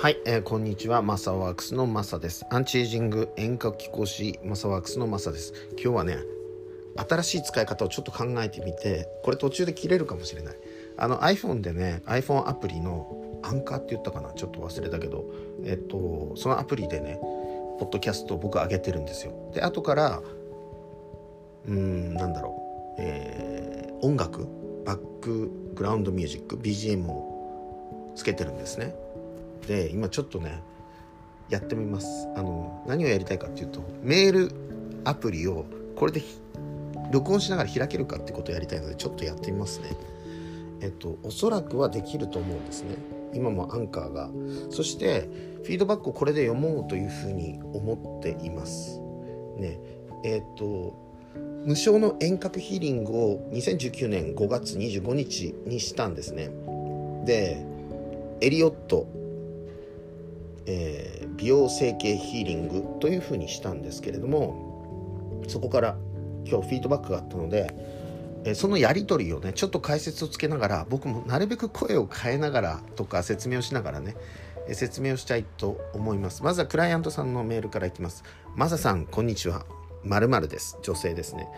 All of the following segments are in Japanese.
はい、えーこんにちは。マサワークスのマサです。アンチエイジング遠隔機構士マサワークスのマサです。今日はね新しい使い方をちょっと考えてみてこれ途中で切れるかもしれない。あの iPhone でね iPhone アプリのアンカーって言ったかな？ちょっと忘れたけど。えっとそのアプリでねポッドキャストを僕上げてるんですよ。で後からうんなんだろう、えー音楽？バックグラウンドミュージック？BGM をつけてるんですね。で今ちょっとねやってみます。あの何をやりたいかっていうとメールアプリをこれで録音しながら開けるかってことをやりたいのでちょっとやってみますね。えっとおそらくはできると思うんですね。今もアンカーが。そしてフィードバックをこれで読もうというふうに思っています。ね。えっと無償の遠隔ヒーリングを2019年5月25日にしたんですね。でエリオットえー美容整形ヒーリングというふうにしたんですけれどもそこから今日フィードバックがあったので、えーそのやり取りをねちょっと解説をつけながら僕もなるべく声を変えながらとか説明をしながらね説明をしたいと思います。まずはクライアントさんのメールからいきます。マサさんこんにちは。まるです。女性ですね。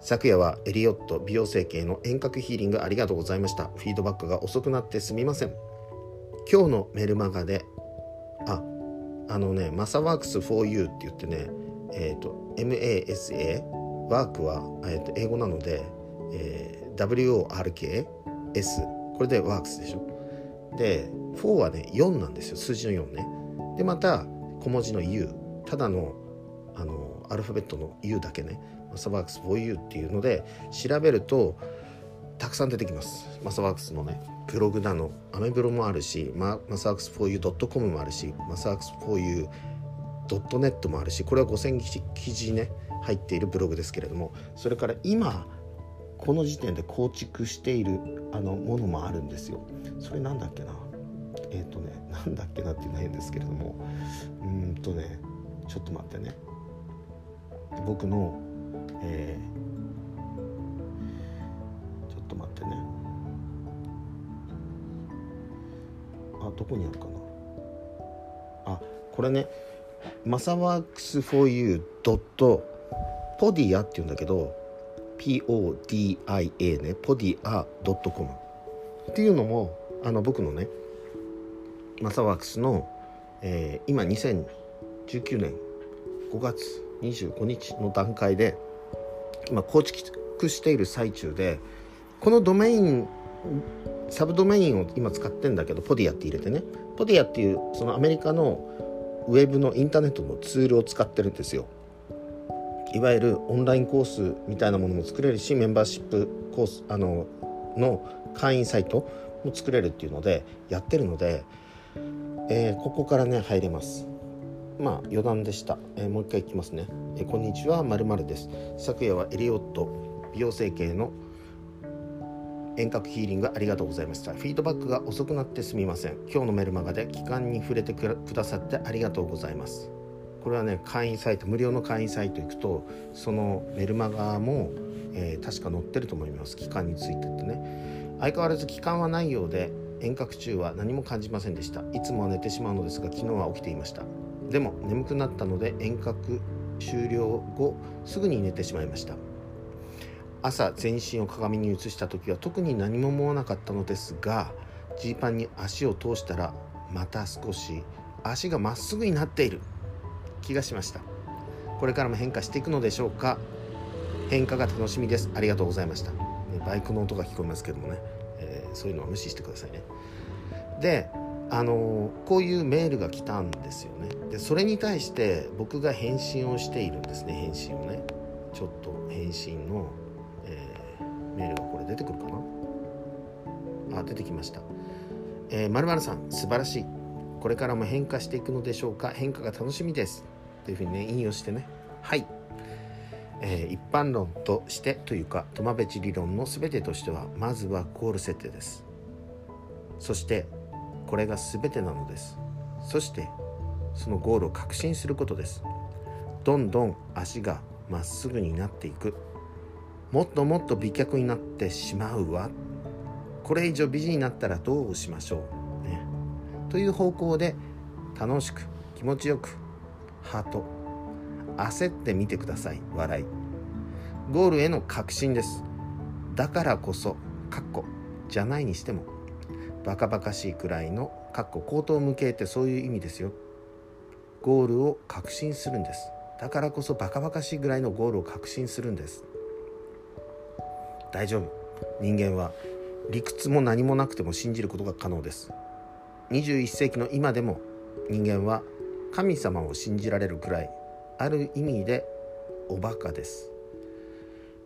昨夜はエリオット美容整形の遠隔ヒーリングありがとうございました。フィードバックが遅くなってすみません。今日のメルマガでああのねマサワークス for you って言ってねえっ、と MASA ワークは、えーと英語なので、えー WORKS これでワークスでしょ。で4はね4なんですよ数字の4ね。でまた小文字の U ただのあのアルファベットの U だけね。マサワークス for you っていうので調べるとたくさん出てきます。マサワークスのねブログなの。アメブロもあるしママサワークス 4u.com もあるしマサワークス 4u.net もあるしこれは5000記事ね入っているブログですけれどもそれから今この時点で構築しているあのものもあるんですよ。それなんだっけな？えっ、とねなんだっけなっていうのは変ですけれどもうんとねちょっと待ってね。僕のえーと待ってね。あどこにあるかな。あこれね。マサワークス 4u ドットポディアっていうんだけど PODIA ね。ポディア .com っていうのもあの僕のねマサワークスの、えー今2019年5月25日の段階で今構築している最中でこのドメインサブドメインを今使ってんだけどポディアって入れてね。ポディアっていうそのアメリカのウェブのインターネットのツールを使ってるんですよ。いわゆるオンラインコースみたいなものも作れるしメンバーシップコースあのの会員サイトも作れるっていうのでやってるので、えーここからね入れます。まあ余談でした、えーもう一回いきますね、えーこんにちはまるです。昨夜はエリオット美容整形の遠隔ヒーリングありがとうございました。フィードバックが遅くなってすみません。今日のメルマガで期間に触れてくださってありがとうございます。これはね会員サイト無料の会員サイト行くとそのメルマガも、えー確か載ってると思います。期間についてってね。相変わらず期間はないようで遠隔中は何も感じませんでした。いつもは寝てしまうのですが昨日は起きていました。でも眠くなったので遠隔終了後すぐに寝てしまいました。朝全身を鏡に映した時は特に何も思わなかったのですがジーパンに足を通したらまた少し足がまっすぐになっている。気がしました。これからも変化していくのでしょうか。変化が楽しみです。ありがとうございました、バイクの音が聞こえますけどもね、えーそういうのは無視してくださいね。であのーこういうメールが来たんですよね。でそれに対して僕が返信をしているんですね。返信をね。ちょっと返信の、メールがこれ出てくるかな？あ出てきました。えー、〇〇さん素晴らしい。これからも変化していくのでしょうか？変化が楽しみです。というふうにね引用してね。はい、えー一般論としてというかトマベチ理論の全てとしてはまずはゴール設定です。そしてこれが全てなのです。そしてそのゴールを確信することです。どんどん足がまっすぐになっていく。もっともっと美脚になってしまうわ。これ以上美人になったらどうしましょう。ね。という方向で楽しく気持ちよくハート。焦ってみてください笑い。ゴールへの確信です。だからこそかっこじゃないにしてもバカバカしいくらいのかっこ口頭無形ってそういう意味ですよ。ゴールを確信するんです。だからこそバカバカしいぐらいのゴールを確信するんです。大丈夫。人間は理屈も何もなくても信じることが可能です。21世紀の今でも人間は神様を信じられるくらいある意味でおバカです。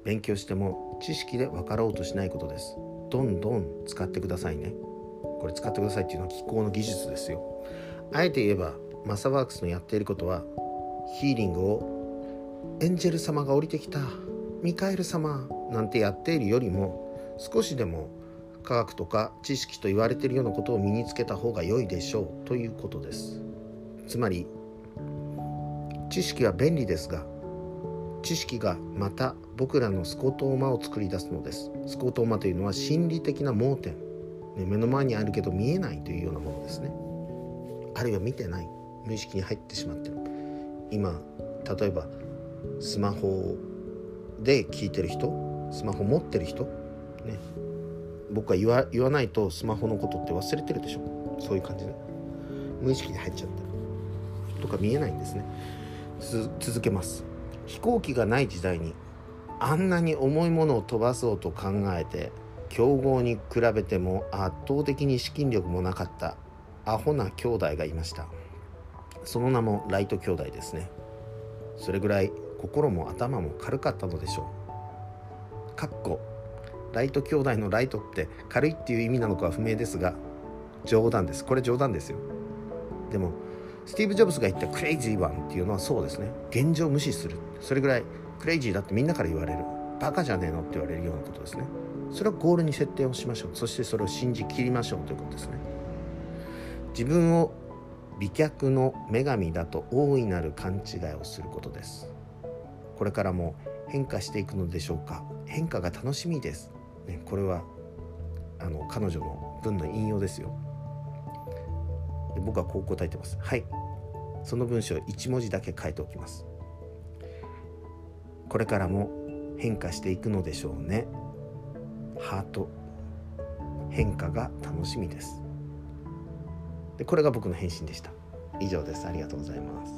勉強しても知識で分かろうとしないことです。どんどん使ってくださいね。これ使ってくださいっていうのは気候の技術ですよ。あえて言えばマサワークスのやっていることはヒーリングをエンジェル様が降りてきたミカエル様なんてやっているよりも少しでも科学とか知識と言われているようなことを身につけた方が良いでしょうということです。つまり知識は便利ですが知識がまた僕らのスコトーマを作り出すのです。スコトーマというのは心理的な盲点、ね、目の前にあるけど見えないというようなものですね。あるいは見てない。無意識に入ってしまってる。今例えばスマホで聞いてる人スマホ持ってる人？ね。僕は言わ言わないとスマホのことって忘れてるでしょ？そういう感じで無意識に入っちゃって。るとか見えないんですね。続けます。飛行機がない時代にあんなに重いものを飛ばそうと考えて強豪に比べても圧倒的に資金力もなかったアホな兄弟がいました。その名もライト兄弟ですね。それぐらい心も頭も軽かったのでしょう。かっこライト兄弟のライトって軽いっていう意味なのかは不明ですが冗談です。これ冗談ですよ。でもスティーブ・ジョブズが言ったクレイジーワンっていうのはそうですね。現状無視する。それぐらいクレイジーだってみんなから言われる。バカじゃねえのって言われるようなことですね。それはゴールに設定をしましょう。そしてそれを信じきりましょうということですね。自分を美脚の女神だと大いなる勘違いをすることです。これからも変化していくのでしょうか？変化が楽しみです、ね、これはあの彼女の文の引用ですよ。で僕はこう答えてます。はい。その文章1文字だけ書いておきます。これからも変化していくのでしょうね。ハート。変化が楽しみです。でこれが僕の返信でした。以上です。ありがとうございます。